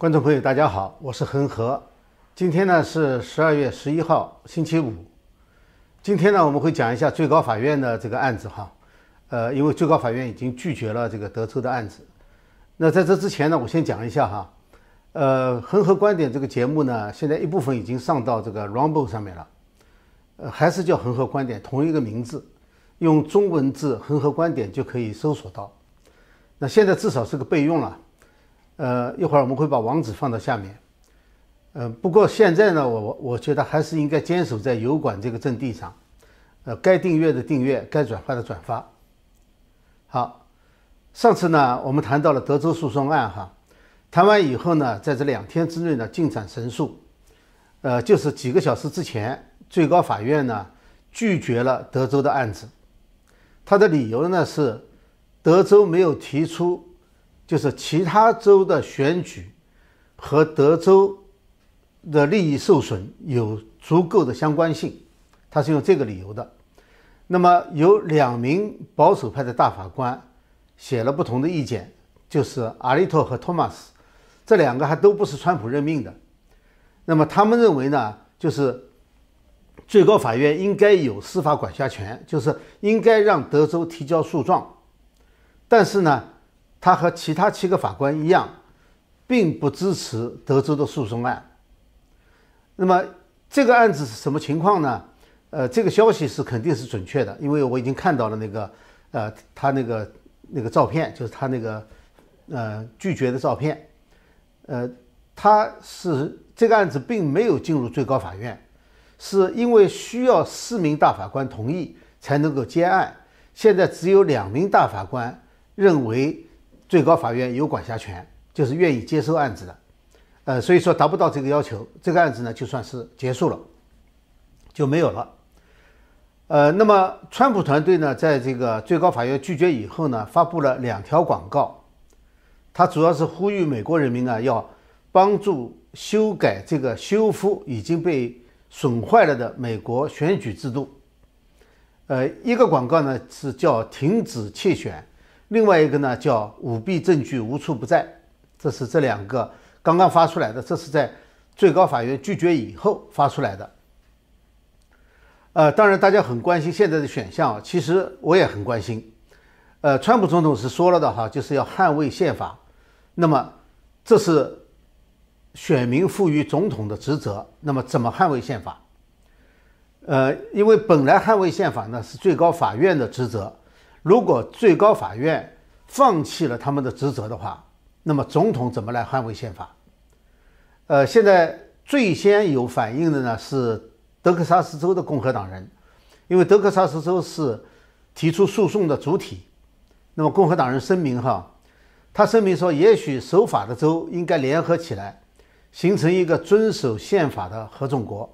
观众朋友，大家好，我是恒河。今天呢是十二月十一号，星期五。今天呢我们会讲一下最高法院的这个案子哈。呃，因为最高法院已经拒绝了这个德州的案子。那在这之前呢，我先讲一下哈。呃，恒河观点这个节目呢，现在一部分已经上到这个 Rumble 上面了。呃，还是叫恒河观点，同一个名字，用中文字“恒河观点”就可以搜索到。那现在至少是个备用了。呃，一会儿我们会把网址放到下面。嗯，不过现在呢，我我我觉得还是应该坚守在油管这个阵地上。呃，该订阅的订阅，该转发的转发。好，上次呢，我们谈到了德州诉讼案哈，谈完以后呢，在这两天之内呢，进展神速。呃，就是几个小时之前，最高法院呢拒绝了德州的案子，他的理由呢是德州没有提出。就是其他州的选举和德州的利益受损有足够的相关性，他是用这个理由的。那么有两名保守派的大法官写了不同的意见，就是阿利托和托马斯，这两个还都不是川普任命的。那么他们认为呢，就是最高法院应该有司法管辖权，就是应该让德州提交诉状，但是呢。他和其他七个法官一样，并不支持德州的诉讼案。那么这个案子是什么情况呢？呃，这个消息是肯定是准确的，因为我已经看到了那个，呃，他那个那个照片，就是他那个呃拒绝的照片。呃，他是这个案子并没有进入最高法院，是因为需要四名大法官同意才能够接案。现在只有两名大法官认为。最高法院有管辖权，就是愿意接收案子的，呃，所以说达不到这个要求，这个案子呢就算是结束了，就没有了。呃，那么川普团队呢，在这个最高法院拒绝以后呢，发布了两条广告，它主要是呼吁美国人民呢要帮助修改这个修复已经被损坏了的美国选举制度。呃，一个广告呢是叫停止窃选。另外一个呢，叫舞弊证据无处不在，这是这两个刚刚发出来的，这是在最高法院拒绝以后发出来的。呃，当然大家很关心现在的选项，其实我也很关心。呃，川普总统是说了的哈，就是要捍卫宪法，那么这是选民赋予总统的职责。那么怎么捍卫宪法？呃，因为本来捍卫宪法呢是最高法院的职责。如果最高法院放弃了他们的职责的话，那么总统怎么来捍卫宪法？呃，现在最先有反应的呢是德克萨斯州的共和党人，因为德克萨斯州是提出诉讼的主体。那么共和党人声明哈，他声明说，也许守法的州应该联合起来，形成一个遵守宪法的合众国。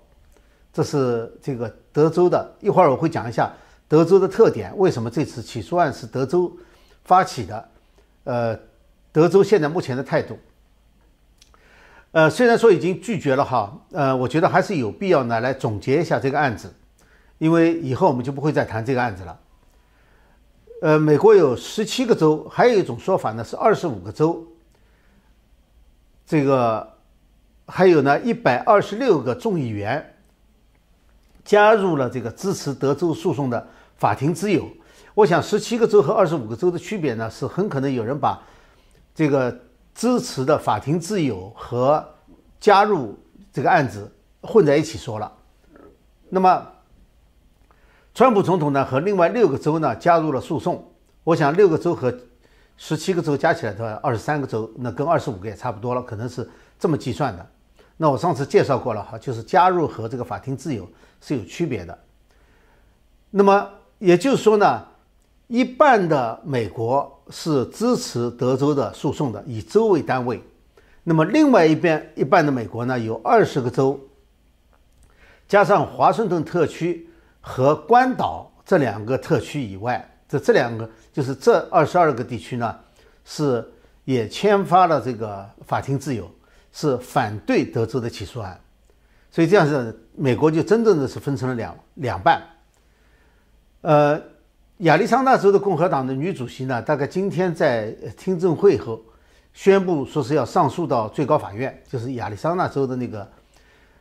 这是这个德州的，一会儿我会讲一下。德州的特点，为什么这次起诉案是德州发起的？呃，德州现在目前的态度，呃，虽然说已经拒绝了哈，呃，我觉得还是有必要呢来总结一下这个案子，因为以后我们就不会再谈这个案子了。呃，美国有十七个州，还有一种说法呢是二十五个州，这个还有呢一百二十六个众议员加入了这个支持德州诉讼的。法庭之友，我想十七个州和二十五个州的区别呢，是很可能有人把这个支持的法庭自由和加入这个案子混在一起说了。那么，川普总统呢和另外六个州呢加入了诉讼。我想六个州和十七个州加起来的话，二十三个州，那跟二十五个也差不多了，可能是这么计算的。那我上次介绍过了哈，就是加入和这个法庭自由是有区别的。那么。也就是说呢，一半的美国是支持德州的诉讼的，以州为单位。那么另外一边一半的美国呢，有二十个州，加上华盛顿特区和关岛这两个特区以外，这这两个就是这二十二个地区呢，是也签发了这个法庭自由，是反对德州的起诉案。所以这样子，美国就真正的是分成了两两半。呃，亚利桑那州的共和党的女主席呢，大概今天在听证会后宣布说是要上诉到最高法院，就是亚利桑那州的那个，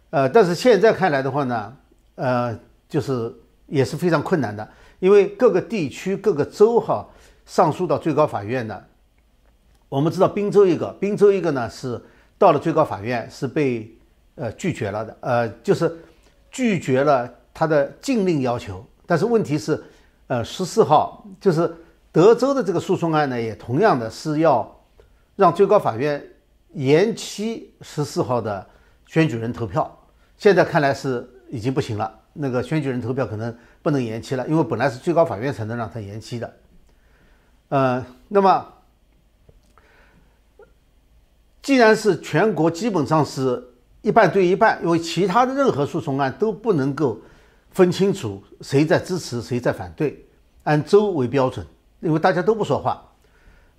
呃，但是现在看来的话呢，呃，就是也是非常困难的，因为各个地区、各个州哈上诉到最高法院的，我们知道宾州一个，宾州一个呢是到了最高法院是被呃拒绝了的，呃，就是拒绝了他的禁令要求，但是问题是，呃，十四号就是德州的这个诉讼案呢，也同样的是要。让最高法院延期十四号的选举人投票，现在看来是已经不行了。那个选举人投票可能不能延期了，因为本来是最高法院才能让他延期的。呃，那么既然是全国基本上是一半对一半，因为其他的任何诉讼案都不能够分清楚谁在支持谁在反对，按州为标准，因为大家都不说话。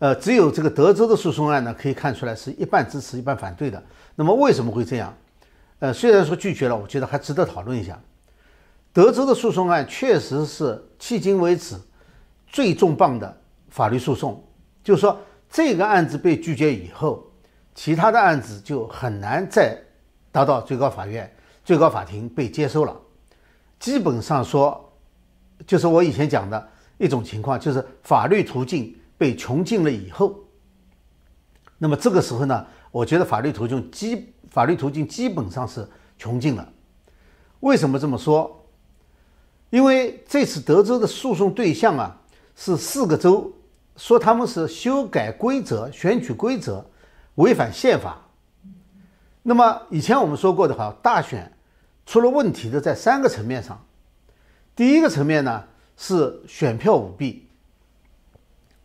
呃，只有这个德州的诉讼案呢，可以看出来是一半支持一半反对的。那么为什么会这样？呃，虽然说拒绝了，我觉得还值得讨论一下。德州的诉讼案确实是迄今为止最重磅的法律诉讼，就是说这个案子被拒绝以后，其他的案子就很难再达到最高法院、最高法庭被接收了。基本上说，就是我以前讲的一种情况，就是法律途径。被穷尽了以后，那么这个时候呢，我觉得法律途径基法律途径基本上是穷尽了。为什么这么说？因为这次德州的诉讼对象啊是四个州，说他们是修改规则、选举规则违反宪法。那么以前我们说过的哈，大选出了问题的在三个层面上。第一个层面呢是选票舞弊。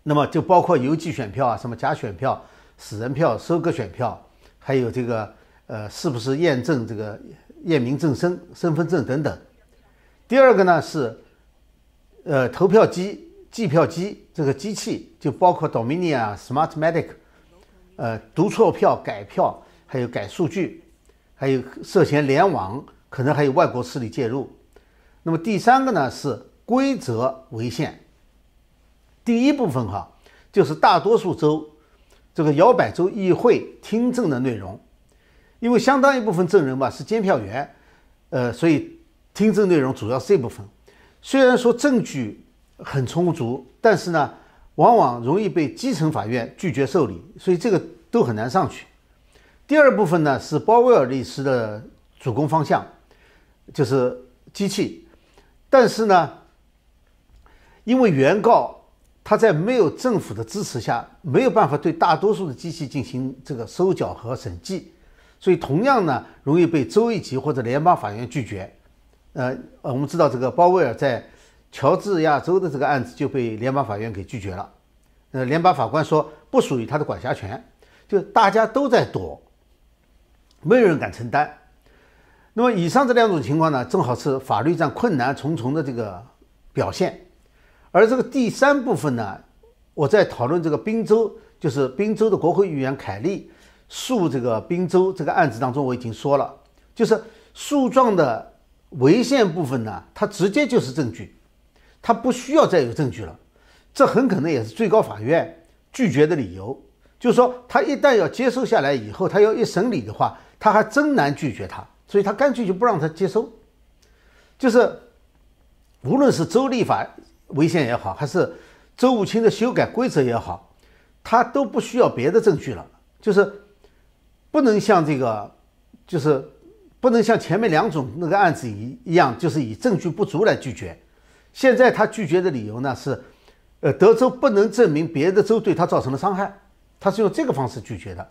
那么就包括邮寄选票啊，什么假选票、死人票、收割选票，还有这个呃，是不是验证这个验明正身、身份证等等。第二个呢是，呃，投票机、计票机这个机器，就包括 Dominion、Smartmatic，呃，读错票、改票，还有改数据，还有涉嫌联网，可能还有外国势力介入。那么第三个呢是规则违宪。第一部分哈，就是大多数州这个摇摆州议会听证的内容，因为相当一部分证人吧是监票员，呃，所以听证内容主要是这部分。虽然说证据很充足，但是呢，往往容易被基层法院拒绝受理，所以这个都很难上去。第二部分呢是鲍威尔律师的主攻方向，就是机器，但是呢，因为原告。他在没有政府的支持下，没有办法对大多数的机器进行这个收缴和审计，所以同样呢，容易被州一级或者联邦法院拒绝。呃，我们知道这个鲍威尔在乔治亚州的这个案子就被联邦法院给拒绝了。呃，联邦法官说不属于他的管辖权，就大家都在躲，没有人敢承担。那么以上这两种情况呢，正好是法律战困难重重的这个表现。而这个第三部分呢，我在讨论这个宾州，就是宾州的国会议员凯利诉这个宾州这个案子当中，我已经说了，就是诉状的违宪部分呢，它直接就是证据，它不需要再有证据了。这很可能也是最高法院拒绝的理由，就是说他一旦要接收下来以后，他要一审理的话，他还真难拒绝他，所以他干脆就不让他接收。就是无论是州立法。违宪也好，还是周务清的修改规则也好，他都不需要别的证据了，就是不能像这个，就是不能像前面两种那个案子一一样，就是以证据不足来拒绝。现在他拒绝的理由呢是，呃，德州不能证明别的州对他造成了伤害，他是用这个方式拒绝的。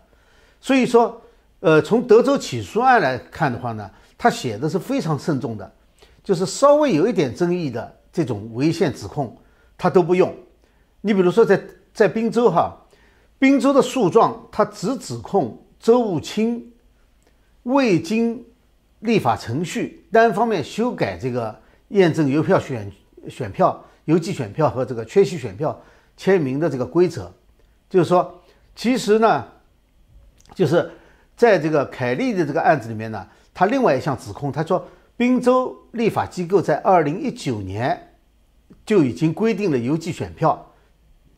所以说，呃，从德州起诉案来看的话呢，他写的是非常慎重的，就是稍微有一点争议的。这种违宪指控，他都不用。你比如说，在在滨州哈，滨州的诉状，他只指控周务清未经立法程序单方面修改这个验证邮票选选票、邮寄选票和这个缺席选票签名的这个规则。就是说，其实呢，就是在这个凯利的这个案子里面呢，他另外一项指控，他说。宾州立法机构在二零一九年就已经规定了邮寄选票，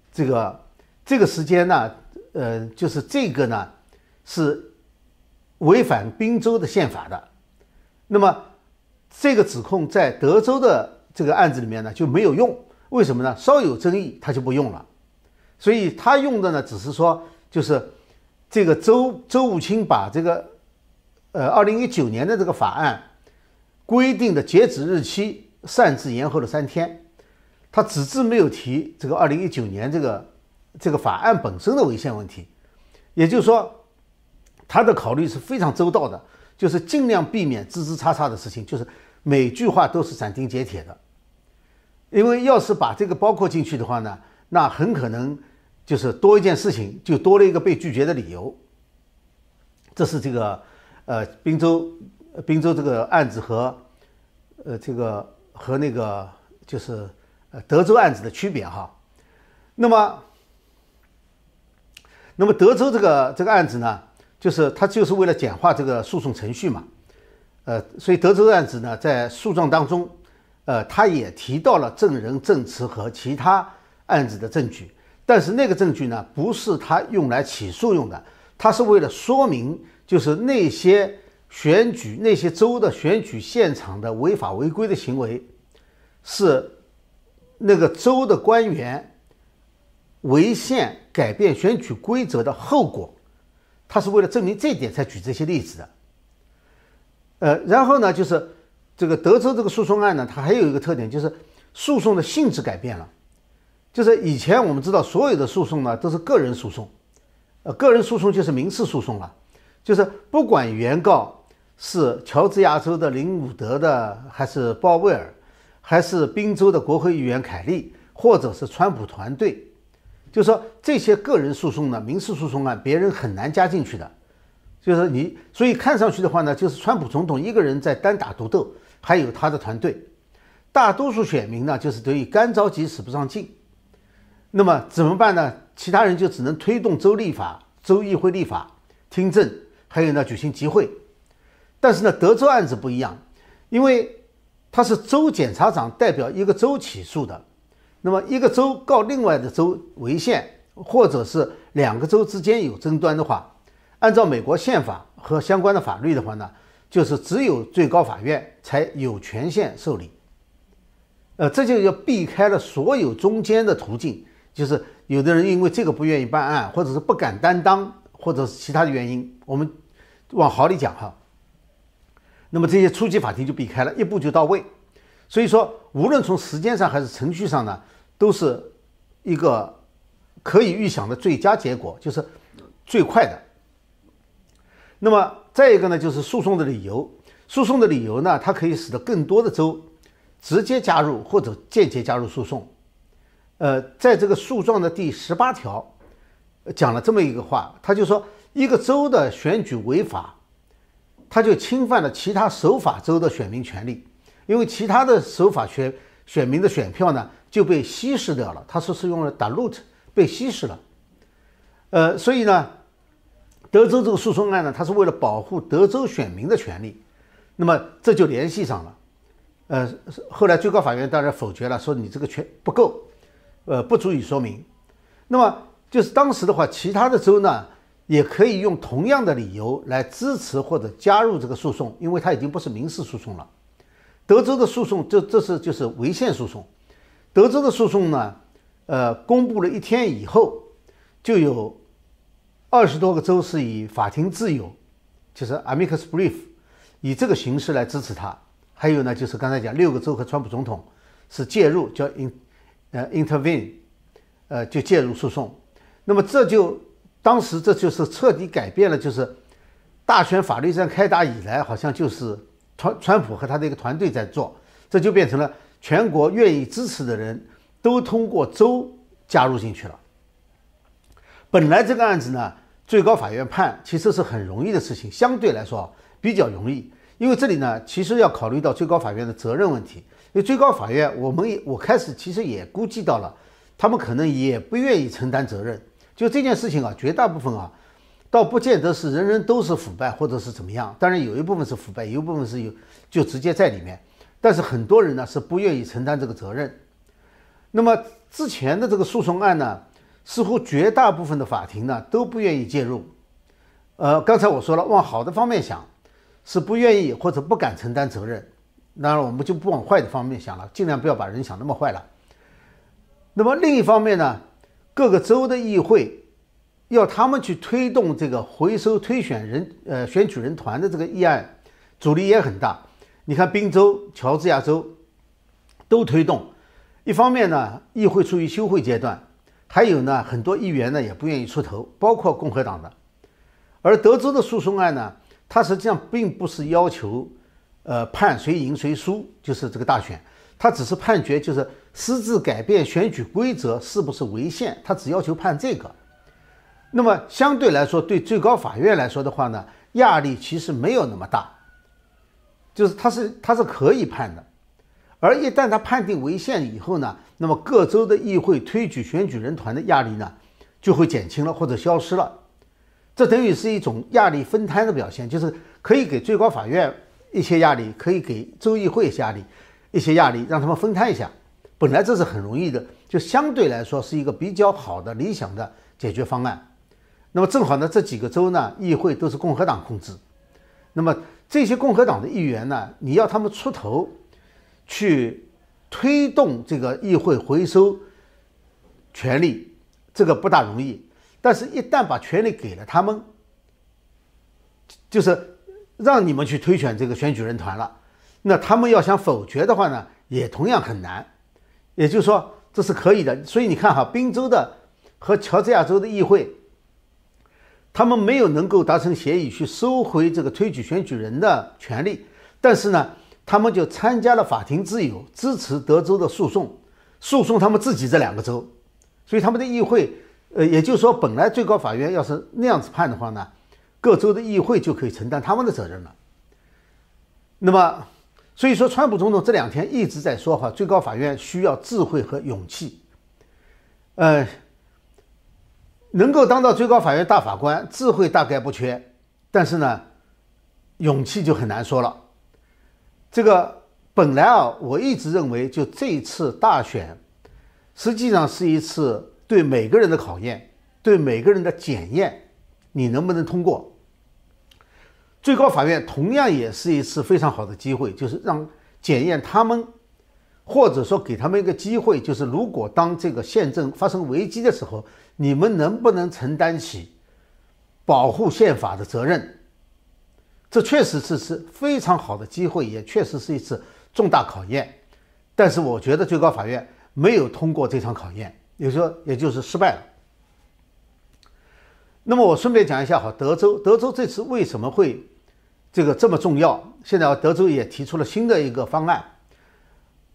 这个这个时间呢，呃，就是这个呢是违反宾州的宪法的。那么这个指控在德州的这个案子里面呢就没有用，为什么呢？稍有争议他就不用了。所以他用的呢只是说，就是这个周周武清把这个呃二零一九年的这个法案规定的截止日期擅自延后了三天。他只字没有提这个二零一九年这个这个法案本身的违宪问题，也就是说，他的考虑是非常周到的，就是尽量避免枝枝叉叉的事情，就是每句话都是斩钉截铁的。因为要是把这个包括进去的话呢，那很可能就是多一件事情，就多了一个被拒绝的理由。这是这个呃滨州滨州这个案子和呃这个和那个就是。呃，德州案子的区别哈，那么，那么德州这个这个案子呢，就是他就是为了简化这个诉讼程序嘛，呃，所以德州案子呢，在诉状当中，呃，他也提到了证人证词和其他案子的证据，但是那个证据呢，不是他用来起诉用的，他是为了说明，就是那些选举那些州的选举现场的违法违规的行为是。那个州的官员违宪改变选举规则的后果，他是为了证明这一点才举这些例子的。呃，然后呢，就是这个德州这个诉讼案呢，它还有一个特点，就是诉讼的性质改变了。就是以前我们知道，所有的诉讼呢都是个人诉讼，呃，个人诉讼就是民事诉讼了，就是不管原告是乔治亚州的林伍德的还是鲍威尔。还是宾州的国会议员凯利，或者是川普团队，就说这些个人诉讼呢，民事诉讼案，别人很难加进去的。就是你，所以看上去的话呢，就是川普总统一个人在单打独斗，还有他的团队，大多数选民呢，就是等于干着急使不上劲。那么怎么办呢？其他人就只能推动州立法、州议会立法、听证，还有呢举行集会。但是呢，德州案子不一样，因为。他是州检察长代表一个州起诉的，那么一个州告另外的州违宪，或者是两个州之间有争端的话，按照美国宪法和相关的法律的话呢，就是只有最高法院才有权限受理。呃，这就要避开了所有中间的途径，就是有的人因为这个不愿意办案，或者是不敢担当，或者是其他的原因，我们往好里讲哈。那么这些初级法庭就避开了，一步就到位。所以说，无论从时间上还是程序上呢，都是一个可以预想的最佳结果，就是最快的。那么再一个呢，就是诉讼的理由。诉讼的理由呢，它可以使得更多的州直接加入或者间接加入诉讼。呃，在这个诉状的第十八条讲了这么一个话，他就说，一个州的选举违法。他就侵犯了其他守法州的选民权利，因为其他的守法选选民的选票呢就被稀释掉了。他说是用了 dilute 被稀释了，呃，所以呢，德州这个诉讼案呢，它是为了保护德州选民的权利，那么这就联系上了。呃，后来最高法院当然否决了，说你这个权不够，呃，不足以说明。那么就是当时的话，其他的州呢？也可以用同样的理由来支持或者加入这个诉讼，因为它已经不是民事诉讼了。德州的诉讼，这这是就是违宪诉讼。德州的诉讼呢，呃，公布了一天以后，就有二十多个州是以法庭自由，就是 amicus brief，以这个形式来支持他。还有呢，就是刚才讲六个州和川普总统是介入，叫 in 呃 intervene，呃就介入诉讼。那么这就。当时这就是彻底改变了，就是大选法律战开打以来，好像就是川川普和他的一个团队在做，这就变成了全国愿意支持的人都通过州加入进去了。本来这个案子呢，最高法院判其实是很容易的事情，相对来说比较容易，因为这里呢其实要考虑到最高法院的责任问题，因为最高法院我们也我开始其实也估计到了，他们可能也不愿意承担责任。就这件事情啊，绝大部分啊，倒不见得是人人都是腐败或者是怎么样。当然有一部分是腐败，有一部分是有就直接在里面。但是很多人呢是不愿意承担这个责任。那么之前的这个诉讼案呢，似乎绝大部分的法庭呢都不愿意介入。呃，刚才我说了，往好的方面想，是不愿意或者不敢承担责任。当然，我们就不往坏的方面想了，尽量不要把人想那么坏了。那么另一方面呢，各个州的议会要他们去推动这个回收推选人呃选举人团的这个议案，阻力也很大。你看，宾州、乔治亚州都推动。一方面呢，议会处于休会阶段；还有呢，很多议员呢也不愿意出头，包括共和党的。而德州的诉讼案呢，它实际上并不是要求，呃，判谁赢谁输，就是这个大选，他只是判决，就是私自改变选举规则是不是违宪，他只要求判这个。那么相对来说，对最高法院来说的话呢，压力其实没有那么大，就是他是他是可以判的。而一旦他判定违宪以后呢，那么各州的议会推举选举人团的压力呢，就会减轻了或者消失了。这等于是一种压力分摊的表现，就是可以给最高法院一些压力，可以给州议会压力一些压力，让他们分摊一下。本来这是很容易的，就相对来说是一个比较好的理想的解决方案。那么正好呢，这几个州呢，议会都是共和党控制，那么这些共和党的议员呢，你要他们出头。去推动这个议会回收权利，这个不大容易。但是，一旦把权利给了他们，就是让你们去推选这个选举人团了，那他们要想否决的话呢，也同样很难。也就是说，这是可以的。所以你看哈，宾州的和乔治亚州的议会，他们没有能够达成协议去收回这个推举选举人的权利，但是呢。他们就参加了法庭自由，支持德州的诉讼，诉讼他们自己这两个州，所以他们的议会，呃，也就是说，本来最高法院要是那样子判的话呢，各州的议会就可以承担他们的责任了。那么，所以说，川普总统这两天一直在说哈，最高法院需要智慧和勇气，呃，能够当到最高法院大法官，智慧大概不缺，但是呢，勇气就很难说了。这个本来啊，我一直认为，就这一次大选，实际上是一次对每个人的考验，对每个人的检验，你能不能通过？最高法院同样也是一次非常好的机会，就是让检验他们，或者说给他们一个机会，就是如果当这个宪政发生危机的时候，你们能不能承担起保护宪法的责任？这确实是是非常好的机会，也确实是一次重大考验。但是我觉得最高法院没有通过这场考验，也就说，也就是失败了。那么我顺便讲一下，哈，德州，德州这次为什么会这个这么重要？现在德州也提出了新的一个方案。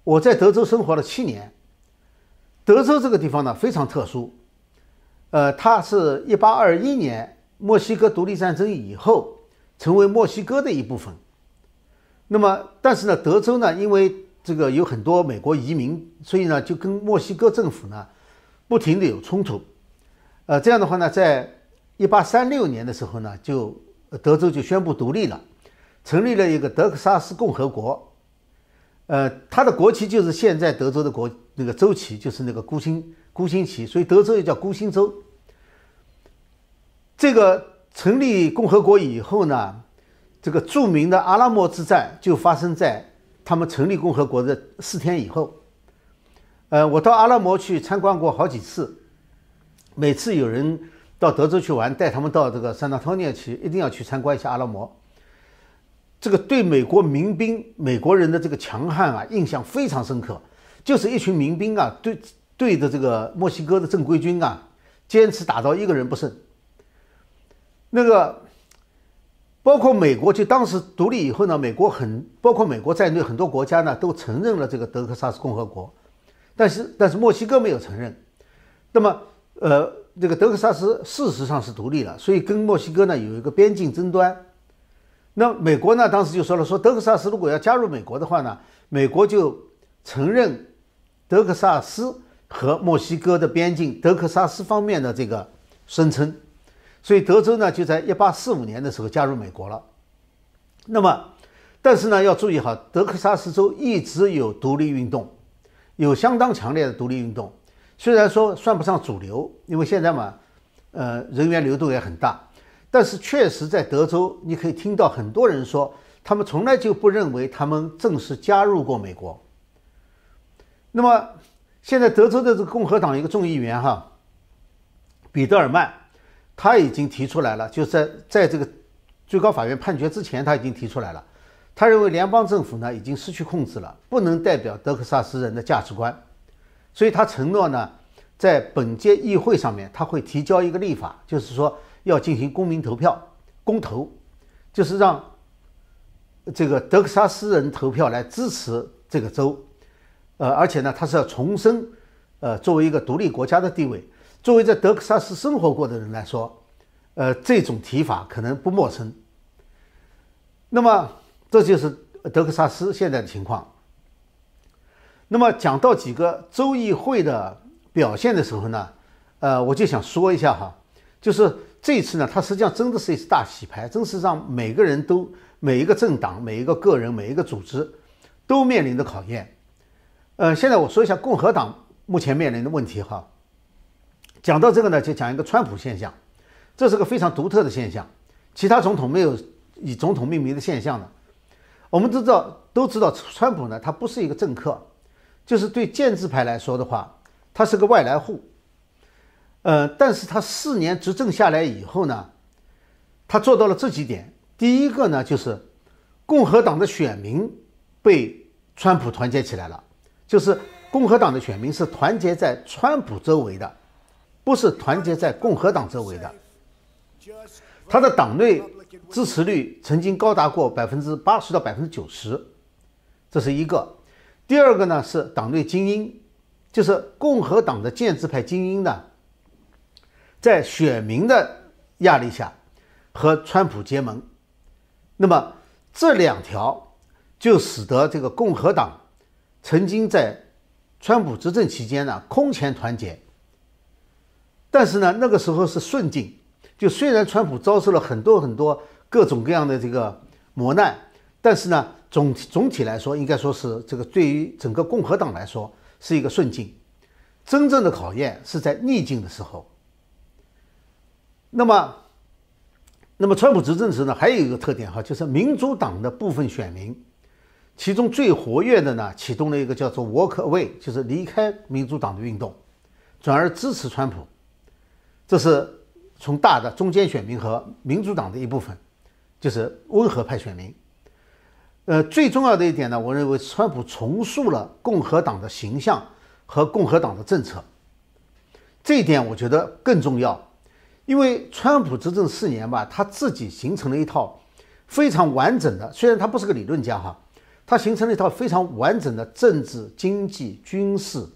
我在德州生活了七年，德州这个地方呢非常特殊，呃，它是一八二一年墨西哥独立战争以后。成为墨西哥的一部分。那么，但是呢，德州呢，因为这个有很多美国移民，所以呢，就跟墨西哥政府呢不停的有冲突。呃，这样的话呢，在一八三六年的时候呢，就德州就宣布独立了，成立了一个德克萨斯共和国。呃，它的国旗就是现在德州的国那个州旗，就是那个孤星孤星旗，所以德州又叫孤星州。这个。成立共和国以后呢，这个著名的阿拉莫之战就发生在他们成立共和国的四天以后。呃，我到阿拉莫去参观过好几次，每次有人到德州去玩，带他们到这个圣纳托尼亚去，一定要去参观一下阿拉莫。这个对美国民兵、美国人的这个强悍啊，印象非常深刻。就是一群民兵啊，对对着这个墨西哥的正规军啊，坚持打到一个人不剩。那个，包括美国，就当时独立以后呢，美国很包括美国在内很多国家呢都承认了这个德克萨斯共和国，但是但是墨西哥没有承认。那么，呃，这个德克萨斯事实上是独立了，所以跟墨西哥呢有一个边境争端。那美国呢当时就说了，说德克萨斯如果要加入美国的话呢，美国就承认德克萨斯和墨西哥的边境，德克萨斯方面的这个声称。所以德州呢，就在一八四五年的时候加入美国了。那么，但是呢，要注意哈，德克萨斯州一直有独立运动，有相当强烈的独立运动。虽然说算不上主流，因为现在嘛，呃，人员流动也很大，但是确实在德州，你可以听到很多人说，他们从来就不认为他们正式加入过美国。那么现在德州的这个共和党一个众议员哈，彼得尔曼，他已经提出来了，就在在这个最高法院判决之前，他已经提出来了。他认为联邦政府呢已经失去控制了，不能代表德克萨斯人的价值观，所以他承诺呢，在本届议会上面他会提交一个立法，就是说要进行公民投票、公投，就是让这个德克萨斯人投票来支持这个州，呃，而且呢，他是要重申，呃，作为一个独立国家的地位，作为在德克萨斯生活过的人来说，呃，这种提法可能不陌生。那么。这就是德克萨斯现在的情况。那么讲到几个州议会的表现的时候呢，呃，我就想说一下哈，就是这次呢，它实际上真的是一次大洗牌，真是让每个人都、每一个政党、每一个个人、每一个组织都面临的考验。呃，现在我说一下共和党目前面临的问题哈。讲到这个呢，就讲一个川普现象，这是个非常独特的现象，其他总统没有以总统命名的现象呢。我们都知道，都知道，川普呢，他不是一个政客，就是对建制派来说的话，他是个外来户。呃，但是他四年执政下来以后呢，他做到了这几点。第一个呢，就是共和党的选民被川普团结起来了，就是共和党的选民是团结在川普周围的，不是团结在共和党周围的。他的党内。支持率曾经高达过百分之八十到百分之九十，这是一个。第二个呢是党内精英，就是共和党的建制派精英呢，在选民的压力下和川普结盟。那么这两条就使得这个共和党曾经在川普执政期间呢空前团结。但是呢那个时候是顺境，就虽然川普遭受了很多很多。各种各样的这个磨难，但是呢，总总体来说，应该说是这个对于整个共和党来说是一个顺境。真正的考验是在逆境的时候。那么，那么川普执政时呢，还有一个特点哈，就是民主党的部分选民，其中最活跃的呢，启动了一个叫做 “Walk Away”，就是离开民主党的运动，转而支持川普。这是从大的中间选民和民主党的一部分。就是温和派选民，呃，最重要的一点呢，我认为川普重塑了共和党的形象和共和党的政策，这一点我觉得更重要，因为川普执政四年吧，他自己形成了一套非常完整的，虽然他不是个理论家哈，他形成了一套非常完整的政治、经济、军事、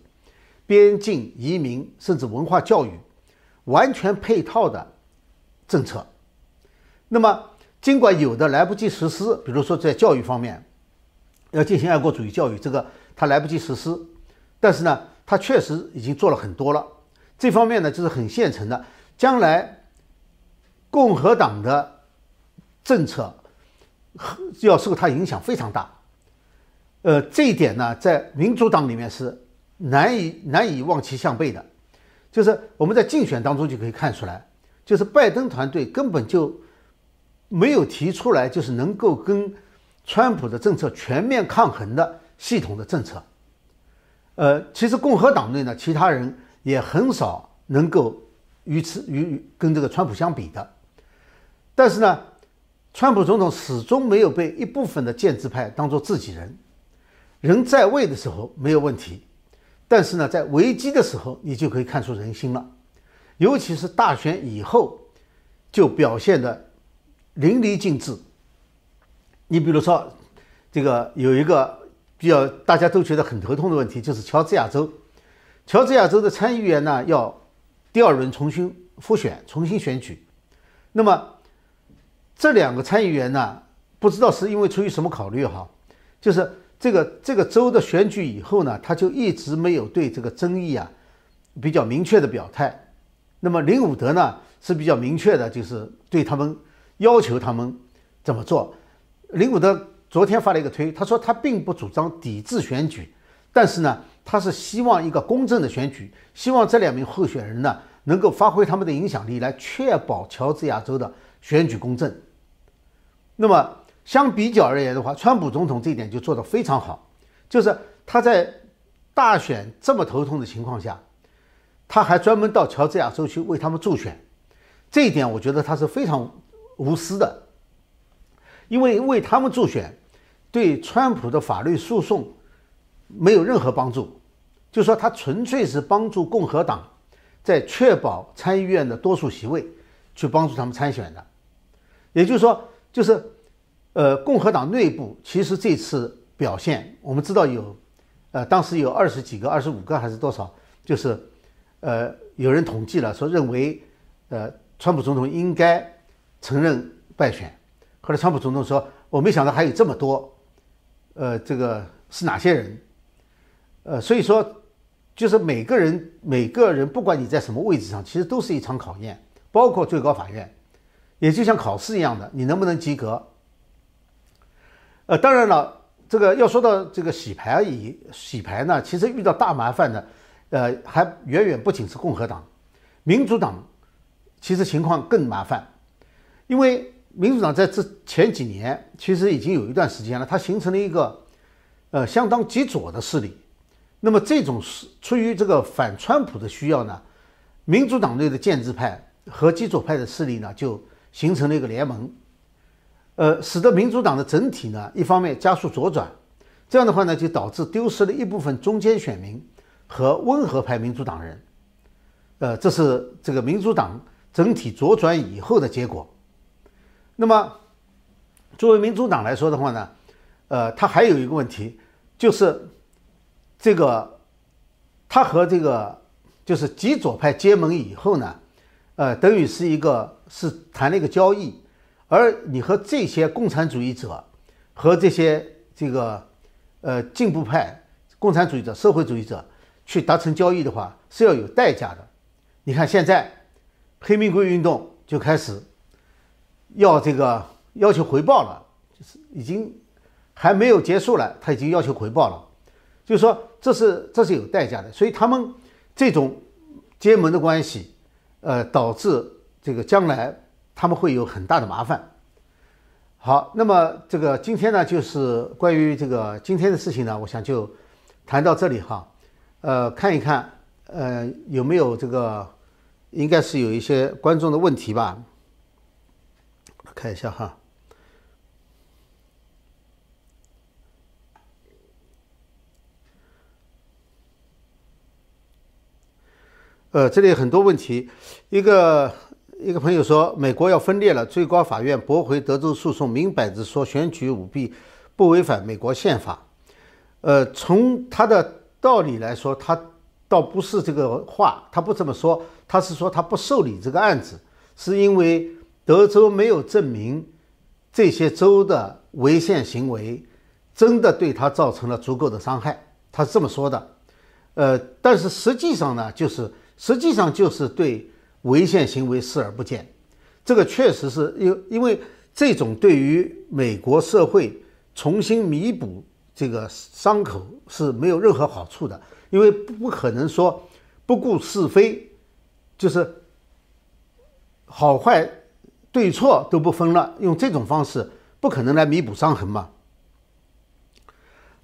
边境、移民，甚至文化教育完全配套的政策，那么。尽管有的来不及实施，比如说在教育方面要进行爱国主义教育，这个他来不及实施，但是呢，他确实已经做了很多了。这方面呢，就是很现成的。将来共和党的政策要受他影响非常大。呃，这一点呢，在民主党里面是难以难以望其项背的。就是我们在竞选当中就可以看出来，就是拜登团队根本就。没有提出来，就是能够跟川普的政策全面抗衡的系统的政策。呃，其实共和党内呢，其他人也很少能够与此与跟这个川普相比的。但是呢，川普总统始终没有被一部分的建制派当做自己人。人在位的时候没有问题，但是呢，在危机的时候，你就可以看出人心了。尤其是大选以后，就表现的。淋漓尽致。你比如说，这个有一个比较大家都觉得很头痛的问题，就是乔治亚州。乔治亚州的参议员呢，要第二轮重新复选、重新选举。那么这两个参议员呢，不知道是因为出于什么考虑哈，就是这个这个州的选举以后呢，他就一直没有对这个争议啊比较明确的表态。那么林伍德呢是比较明确的，就是对他们。要求他们怎么做？林伍德昨天发了一个推，他说他并不主张抵制选举，但是呢，他是希望一个公正的选举，希望这两名候选人呢能够发挥他们的影响力，来确保乔治亚州的选举公正。那么相比较而言的话，川普总统这一点就做得非常好，就是他在大选这么头痛的情况下，他还专门到乔治亚州去为他们助选，这一点我觉得他是非常无私的，因为为他们助选，对川普的法律诉讼。没有任何帮助，就说他纯粹是帮助共和党在确保参议院的多数席位，去帮助他们参选的。也就是说，就是呃，共和党内部其实这次表现，我们知道有，呃，当时有二十几个、二十五个还是多少，就是呃，有人统计了说认为，呃，川普总统应该承认败选。后来川普总统说：“我没想到还有这么多，呃，这个是哪些人？”呃，所以说，就是每个人每个人，不管你在什么位置上，其实都是一场考验，包括最高法院，也就像考试一样的，你能不能及格？呃，当然了，这个要说到这个洗牌以洗牌呢，其实遇到大麻烦的，呃，还远远不仅是共和党，民主党其实情况更麻烦，因为民主党在这前几年其实已经有一段时间了，它形成了一个呃相当极左的势力。那么这种是出于这个反川普的需要呢，民主党内的建制派和基左派的势力呢就形成了一个联盟，呃，使得民主党的整体呢一方面加速左转，这样的话呢就导致丢失了一部分中间选民和温和派民主党人，呃，这是这个民主党整体左转以后的结果。那么作为民主党来说的话呢，呃，它还有一个问题就是。这个，他和这个就是极左派结盟以后呢，呃，等于是一个是谈了一个交易，而你和这些共产主义者和这些这个呃进步派共产主义者、社会主义者去达成交易的话是要有代价的。你看现在黑命贵运动就开始要这个要求回报了，就是已经还没有结束了，他已经要求回报了。就是说，这是这是有代价的，所以他们这种结盟的关系，呃，导致这个将来他们会有很大的麻烦。好，那么这个今天呢，就是关于这个今天的事情呢，我想就谈到这里哈。呃，看一看，呃，有没有这个，应该是有一些观众的问题吧，看一下哈。呃，这里很多问题。一个一个朋友说，美国要分裂了，最高法院驳回德州诉讼，明摆着说选举舞弊不违反美国宪法。呃，从他的道理来说，他倒不是这个话，他不这么说，他是说他不受理这个案子，是因为德州没有证明这些州的违宪行为真的对他造成了足够的伤害，他是这么说的。呃，但是实际上呢，就是。实际上就是对违宪行为视而不见，这个确实是因因为这种对于美国社会重新弥补这个伤口是没有任何好处的，因为不可能说不顾是非，就是好坏对错都不分了，用这种方式不可能来弥补伤痕嘛。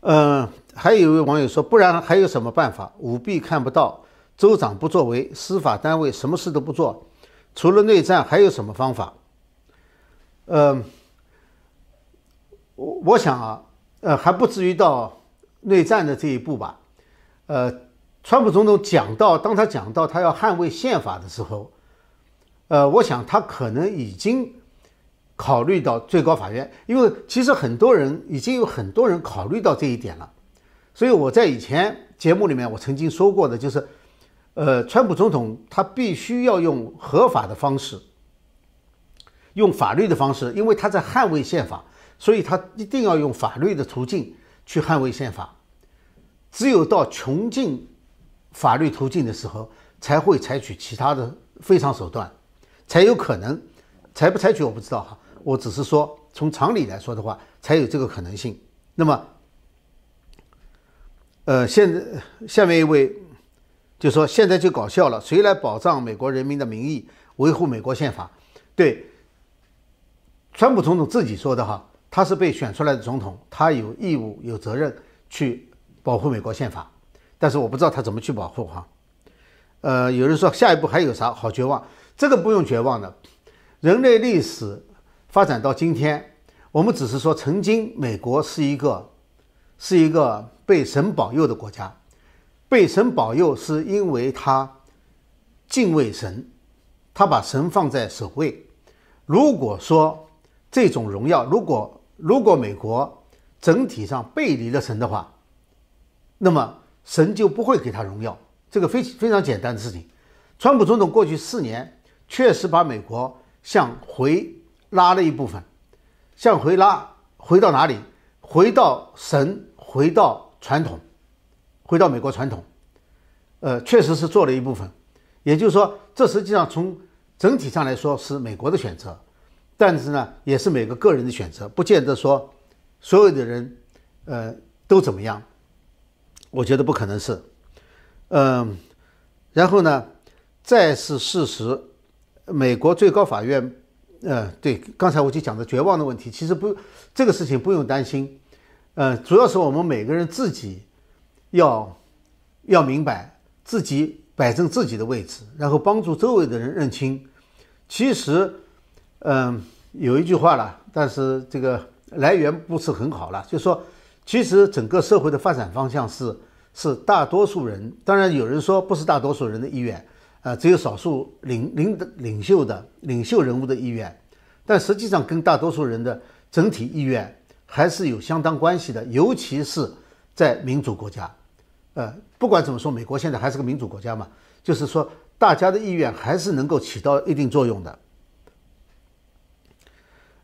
嗯，还有一位网友说，不然还有什么办法？舞弊看不到。州长不作为，司法单位什么事都不做，除了内战还有什么方法？呃，我我想啊，呃，还不至于到内战的这一步吧。呃，川普总统讲到，当他讲到他要捍卫宪法的时候，呃，我想他可能已经考虑到最高法院，因为其实很多人已经有很多人考虑到这一点了。所以我在以前节目里面我曾经说过的，就是。呃，川普总统他必须要用合法的方式，用法律的方式，因为他在捍卫宪法，所以他一定要用法律的途径去捍卫宪法。只有到穷尽法律途径的时候，才会采取其他的非常手段，才有可能。采不采取我不知道哈，我只是说从常理来说的话，才有这个可能性。那么，呃，现在下面一位就说现在就搞笑了，谁来保障美国人民的民意，维护美国宪法？对，川普总统自己说的哈，他是被选出来的总统，他有义务有责任去保护美国宪法，但是我不知道他怎么去保护哈。呃，有人说下一步还有啥？好绝望，这个不用绝望的。人类历史发展到今天，我们只是说曾经美国是一个是一个被神保佑的国家，被神保佑是因为他敬畏神，他把神放在首位。如果说这种荣耀，如果如果美国整体上背离了神的话，那么神就不会给他荣耀。这个非非常简单的事情。川普总统过去四年确实把美国。向回拉了一部分，向回拉，回到哪里？回到神，回到传统，回到美国传统。呃，确实是做了一部分。也就是说，这实际上从整体上来说是美国的选择，但是呢，也是每个个人的选择，不见得说所有的人，呃，都怎么样。我觉得不可能是。嗯，然后呢，再是事实。美国最高法院，呃，对，刚才我就讲的绝望的问题，其实不，这个事情不用担心，呃，主要是我们每个人自己要要明白自己摆正自己的位置，然后帮助周围的人认清。其实，嗯，有一句话了，但是这个来源不是很好了，就说其实整个社会的发展方向是是大多数人，当然有人说不是大多数人的意愿。呃，只有少数领领领袖的领袖人物的意愿，但实际上跟大多数人的整体意愿还是有相当关系的，尤其是在民主国家。呃，不管怎么说，美国现在还是个民主国家嘛，就是说大家的意愿还是能够起到一定作用的。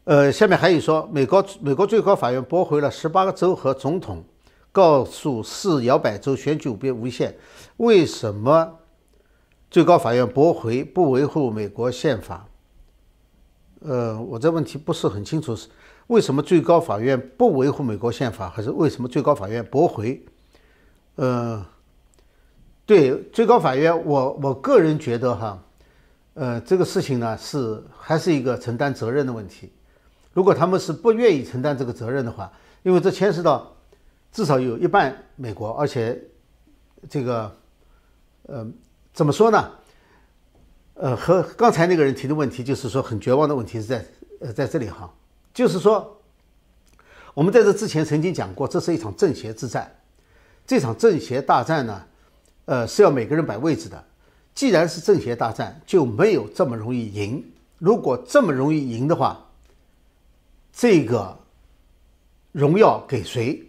呃，下面还有说，美国美国最高法院驳回了十八个州和总统，告诉四摇摆州选举舞弊无限，为什么？最高法院驳回不维护美国宪法。呃，我这问题不是很清楚，是为什么最高法院不维护美国宪法，还是为什么最高法院驳回？呃，对最高法院，我我个人觉得哈，呃，这个事情呢是还是一个承担责任的问题。如果他们是不愿意承担这个责任的话，因为这牵涉到至少有一半美国，而且这个，呃。怎么说呢？呃，和刚才那个人提的问题，就是说很绝望的问题是在呃在这里哈，就是说我们在这之前曾经讲过，这是一场正邪之战。这场正邪大战呢，呃是要每个人摆位置的。既然是正邪大战，就没有这么容易赢。如果这么容易赢的话，这个荣耀给谁？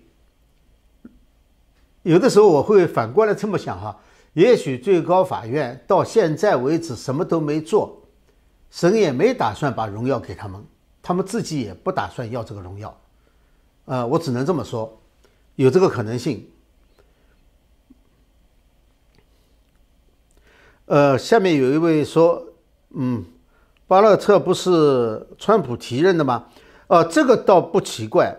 有的时候我会反过来这么想哈。也许最高法院到现在为止什么都没做，神也没打算把荣耀给他们，他们自己也不打算要这个荣耀，呃，我只能这么说，有这个可能性。呃，下面有一位说，嗯，巴勒特不是川普提任的吗？呃，这个倒不奇怪，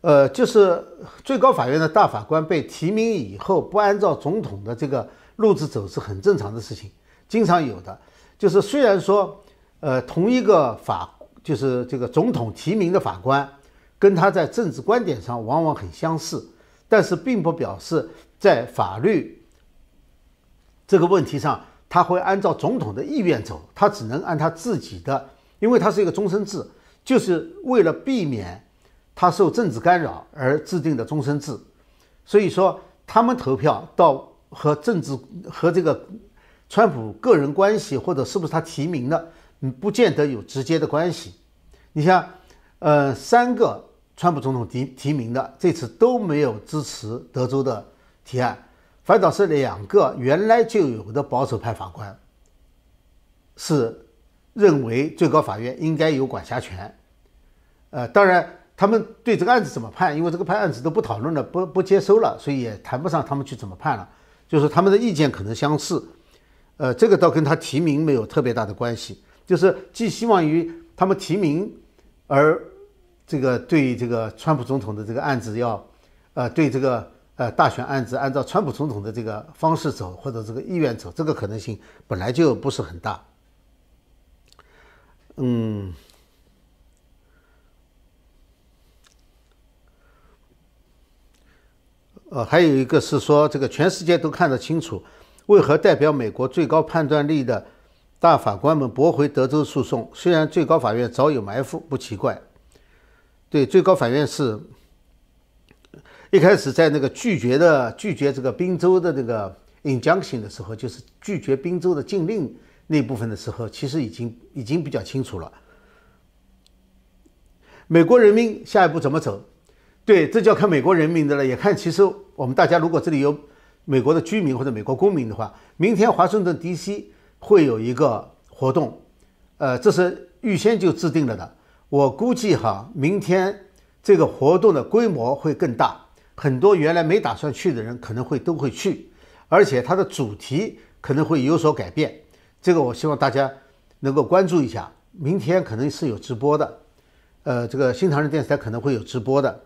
呃，就是最高法院的大法官被提名以后，不按照总统的这个。路子走是很正常的事情，经常有的。就是虽然说，呃，同一个法，就是这个总统提名的法官，跟他在政治观点上往往很相似，但是并不表示在法律这个问题上他会按照总统的意愿走，他只能按他自己的，因为他是一个终身制，就是为了避免他受政治干扰而制定的终身制。所以说，他们投票到。和政治和这个川普个人关系，或者是不是他提名的，嗯，不见得有直接的关系。你像，呃，三个川普总统提提名的，这次都没有支持德州的提案，反倒是两个原来就有的保守派法官是认为最高法院应该有管辖权。呃，当然，他们对这个案子怎么判，因为这个判案子都不讨论了，不不接收了，所以也谈不上他们去怎么判了。就是他们的意见可能相似，呃，这个倒跟他提名没有特别大的关系。就是寄希望于他们提名，而这个对这个川普总统的这个案子要，呃，对这个呃大选案子按照川普总统的这个方式走，或者这个意愿走，这个可能性本来就不是很大。嗯，呃，还有一个是说，这个全世界都看得清楚，为何代表美国最高判断力的大法官们驳回德州诉讼？虽然最高法院早有埋伏，不奇怪。对，最高法院是一开始在那个拒绝的拒绝这个宾州的这个 injunction 的时候，就是拒绝宾州的禁令那部分的时候，其实已经已经比较清楚了。美国人民下一步怎么走？对，这就要看美国人民的了，也看其实我们大家如果这里有美国的居民或者美国公民的话，明天华盛顿 DC 会有一个活动，呃，这是预先就制定了的。我估计哈，明天这个活动的规模会更大，很多原来没打算去的人可能会都会去，而且它的主题可能会有所改变。这个我希望大家能够关注一下，明天可能是有直播的，呃，这个新唐人电视台可能会有直播的。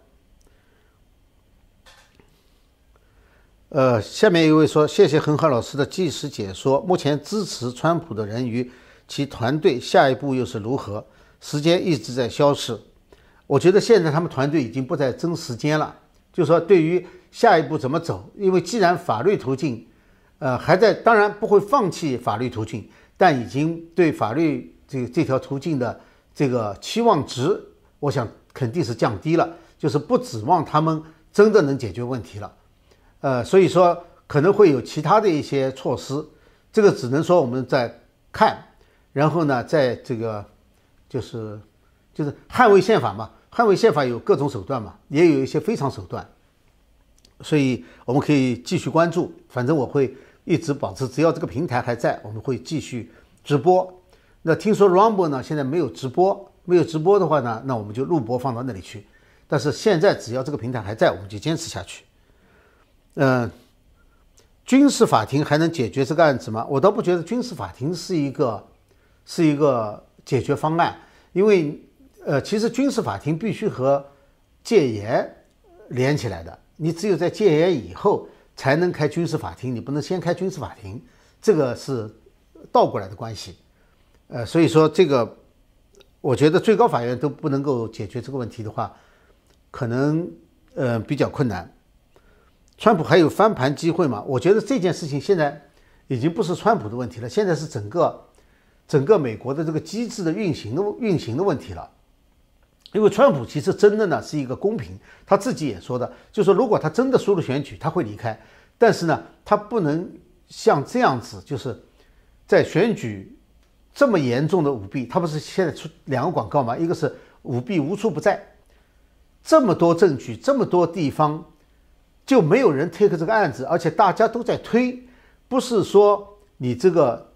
呃，下面一位说：“谢谢恒河老师的即时解说。目前支持川普的人与其团队下一步又是如何？时间一直在消逝。我觉得现在他们团队已经不再争时间了，就说对于下一步怎么走，因为既然法律途径，呃，还在，当然不会放弃法律途径，但已经对法律这这条途径的这个期望值，我想肯定是降低了，就是不指望他们真的能解决问题了。”呃，所以说可能会有其他的一些措施，这个只能说我们在看，然后呢，在这个就是就是捍卫宪法嘛，捍卫宪法有各种手段嘛，也有一些非常手段，所以我们可以继续关注。反正我会一直保持，只要这个平台还在，我们会继续直播。那听说 Rumble 呢现在没有直播，没有直播的话呢，那我们就录播放到那里去。但是现在只要这个平台还在，我们就坚持下去。嗯，军事法庭还能解决这个案子吗？我倒不觉得军事法庭是一个是一个解决方案，因为呃，其实军事法庭必须和戒严连起来的，你只有在戒严以后才能开军事法庭，你不能先开军事法庭，这个是倒过来的关系。呃，所以说这个，我觉得最高法院都不能够解决这个问题的话，可能呃比较困难。川普还有翻盘机会吗？我觉得这件事情现在已经不是川普的问题了，现在是整个整个美国的这个机制的运行的运行的问题了。因为川普其实真的呢是一个公平，他自己也说的，就说如果他真的输了选举，他会离开，但是呢，他不能像这样子，就是在选举这么严重的舞弊，他不是现在出两个广告吗？一个是舞弊无处不在，这么多证据，这么多地方。就没有人 take 这个案子，而且大家都在推，不是说你这个，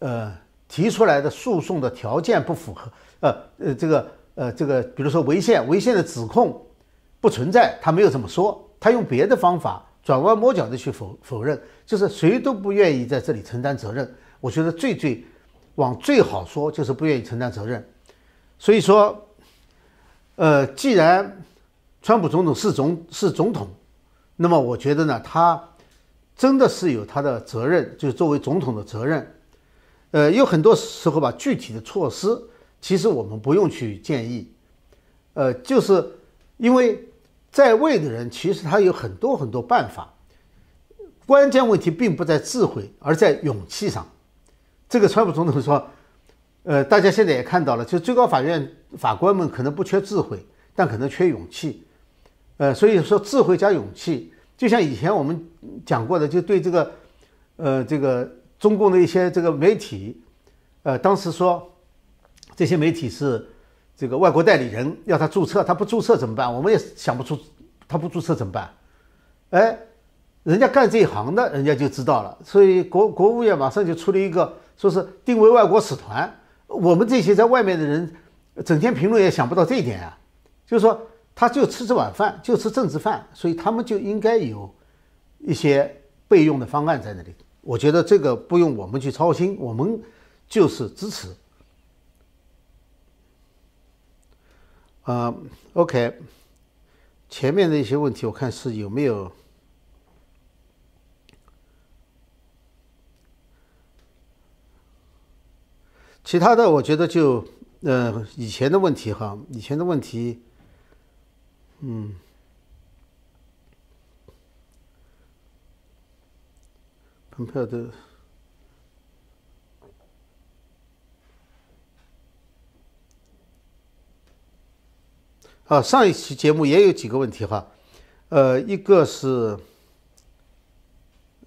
呃，提出来的诉讼的条件不符合，呃呃，这个呃这个，比如说违宪，违宪的指控不存在，他没有这么说，他用别的方法转弯抹角的去否否认，就是谁都不愿意在这里承担责任。我觉得最最往最好说就是不愿意承担责任，所以说，呃，既然川普总统是总是总统。那么我觉得呢，他真的是有他的责任，就是作为总统的责任。呃，有很多时候吧，具体的措施其实我们不用去建议。呃，就是因为在位的人其实他有很多很多办法，关键问题并不在智慧，而在勇气上。这个川普总统说，呃，大家现在也看到了，就最高法院法官们可能不缺智慧，但可能缺勇气。呃，所以说智慧加勇气，就像以前我们讲过的，就对这个，呃，这个中共的一些这个媒体，呃，当时说这些媒体是这个外国代理人，要他注册，他不注册怎么办？我们也想不出，他不注册怎么办？哎，人家干这一行的，人家就知道了，所以国国务院马上就出了一个，说是定为外国使团。我们这些在外面的人，整天评论也想不到这一点啊，就是说。他就吃这碗饭就吃政治饭所以他们就应该有一些备用的方案在那里。我觉得这个不用我们去操心我们就是支持。啊 ok 前面的一些问题我看是有没有。其他的我觉得就呃以前的问题哈以前的问题嗯，蓬佩奥的。啊，上一期节目也有几个问题哈，呃，一个是，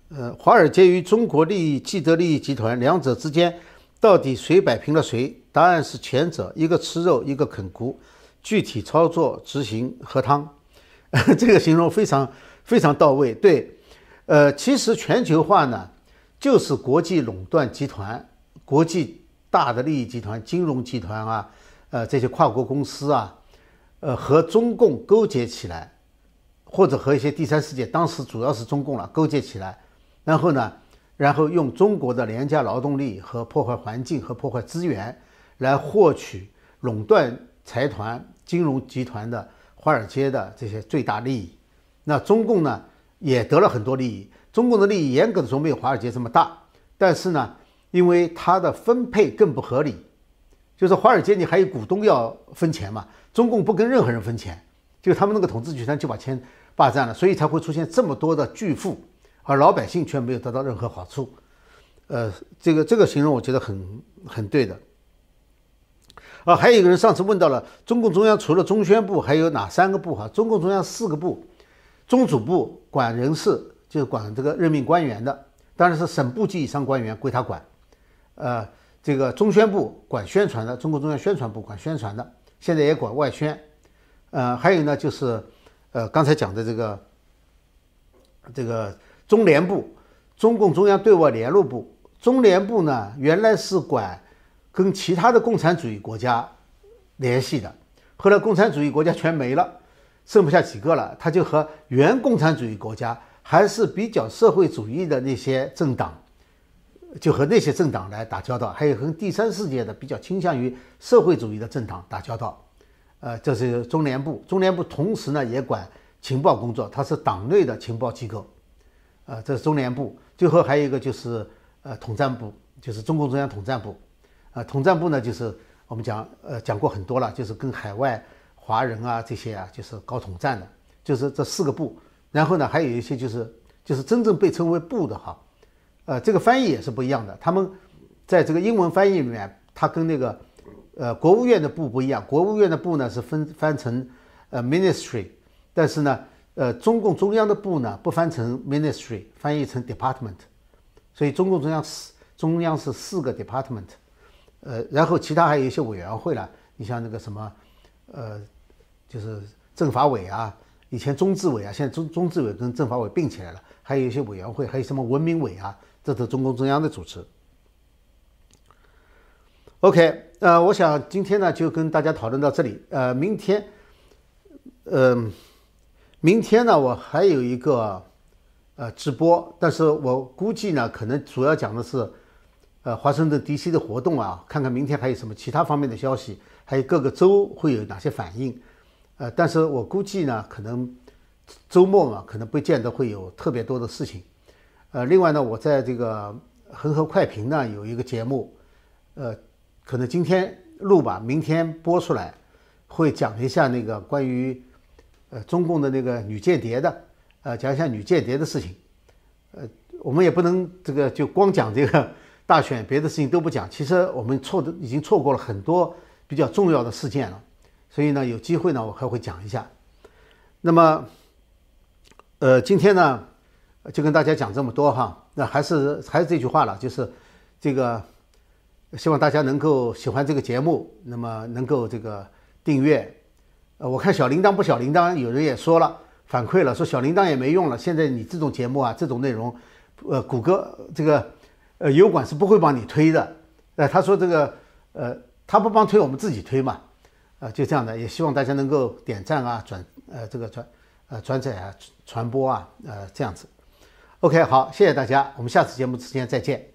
呃，华尔街与中国利益既得利益集团两者之间到底谁摆平了谁？答案是前者，一个吃肉，一个啃骨，具体操作执行喝汤，这个形容非常非常到位。对，呃，其实全球化呢，就是国际垄断集团、国际大的利益集团、金融集团啊，呃，这些跨国公司啊。呃，和中共勾结起来，或者和一些第三世界，当时主要是中共了，勾结起来，然后呢，然后用中国的廉价劳动力和破坏环境和破坏资源，来获取垄断财团、金融集团的华尔街的这些最大利益。那中共呢，也得了很多利益。中共的利益严格的说没有华尔街这么大，但是呢，因为它的分配更不合理，就是华尔街你还有股东要分钱嘛。中共不跟任何人分钱，就他们那个统治集团就把钱霸占了，所以才会出现这么多的巨富，而老百姓却没有得到任何好处。呃，这个这个形容我觉得很很对的。啊，还有一个人上次问到了中共中央除了中宣部还有哪三个部？哈，中共中央四个部，中组部管人事，就是管这个任命官员的，当然是省部级以上官员归他管。呃，这个中宣部管宣传的，中共中央宣传部管宣传的。现在也管外宣，呃，还有呢，就是，呃，刚才讲的这个，这个中联部，中共中央对外联络部。中联部呢，原来是管跟其他的共产主义国家联系的，后来共产主义国家全没了，剩不下几个了，他就和原共产主义国家还是比较社会主义的那些政党。就和那些政党来打交道，还有和第三世界的比较倾向于社会主义的政党打交道，呃，这是中联部。中联部同时呢也管情报工作，它是党内的情报机构，呃，这是中联部。最后还有一个就是呃统战部，就是中共中央统战部，呃，统战部呢就是我们讲呃讲过很多了，就是跟海外华人啊这些啊就是搞统战的，就是这四个部。然后呢还有一些就是就是真正被称为部的哈。呃，这个翻译也是不一样的。他们在这个英文翻译里面，它跟那个呃国务院的部不一样。国务院的部呢是分翻成呃 ministry，但是呢，呃中共中央的部呢不翻成 ministry，翻译成 department。所以中共中央四中央是四个 department，呃，然后其他还有一些委员会了。你像那个什么呃，就是政法委啊，以前中纪委啊，现在中中纪委跟政法委并起来了，还有一些委员会，还有什么文明委啊。这是中共中央的主持。OK，呃，我想今天呢就跟大家讨论到这里。呃，明天，嗯，明天呢我还有一个呃直播，但是我估计呢可能主要讲的是呃华盛顿 DC 的活动啊，看看明天还有什么其他方面的消息，还有各个州会有哪些反应。呃，但是我估计呢可能周末嘛，可能不见得会有特别多的事情。呃，另外呢，我在这个恒河快评呢有一个节目，呃，可能今天录吧，明天播出来，会讲一下那个关于呃中共的那个女间谍的，呃，讲一下女间谍的事情。呃，我们也不能这个就光讲这个大选，别的事情都不讲。其实我们错的已经错过了很多比较重要的事件了，所以呢，有机会呢，我还会讲一下。那么，呃，今天呢？就跟大家讲这么多哈，那还是还是这句话了，就是这个希望大家能够喜欢这个节目，那么能够这个订阅。呃，我看小铃铛不小铃铛，有人也说了反馈了，说小铃铛也没用了。现在你这种节目啊，这种内容，呃，谷歌这个呃油管是不会帮你推的。呃，他说这个呃他不帮推，我们自己推嘛。呃，就这样的，也希望大家能够点赞啊，转呃这个转呃转载啊，传播啊，呃这样子。OK，好，谢谢大家，我们下次节目时间再见。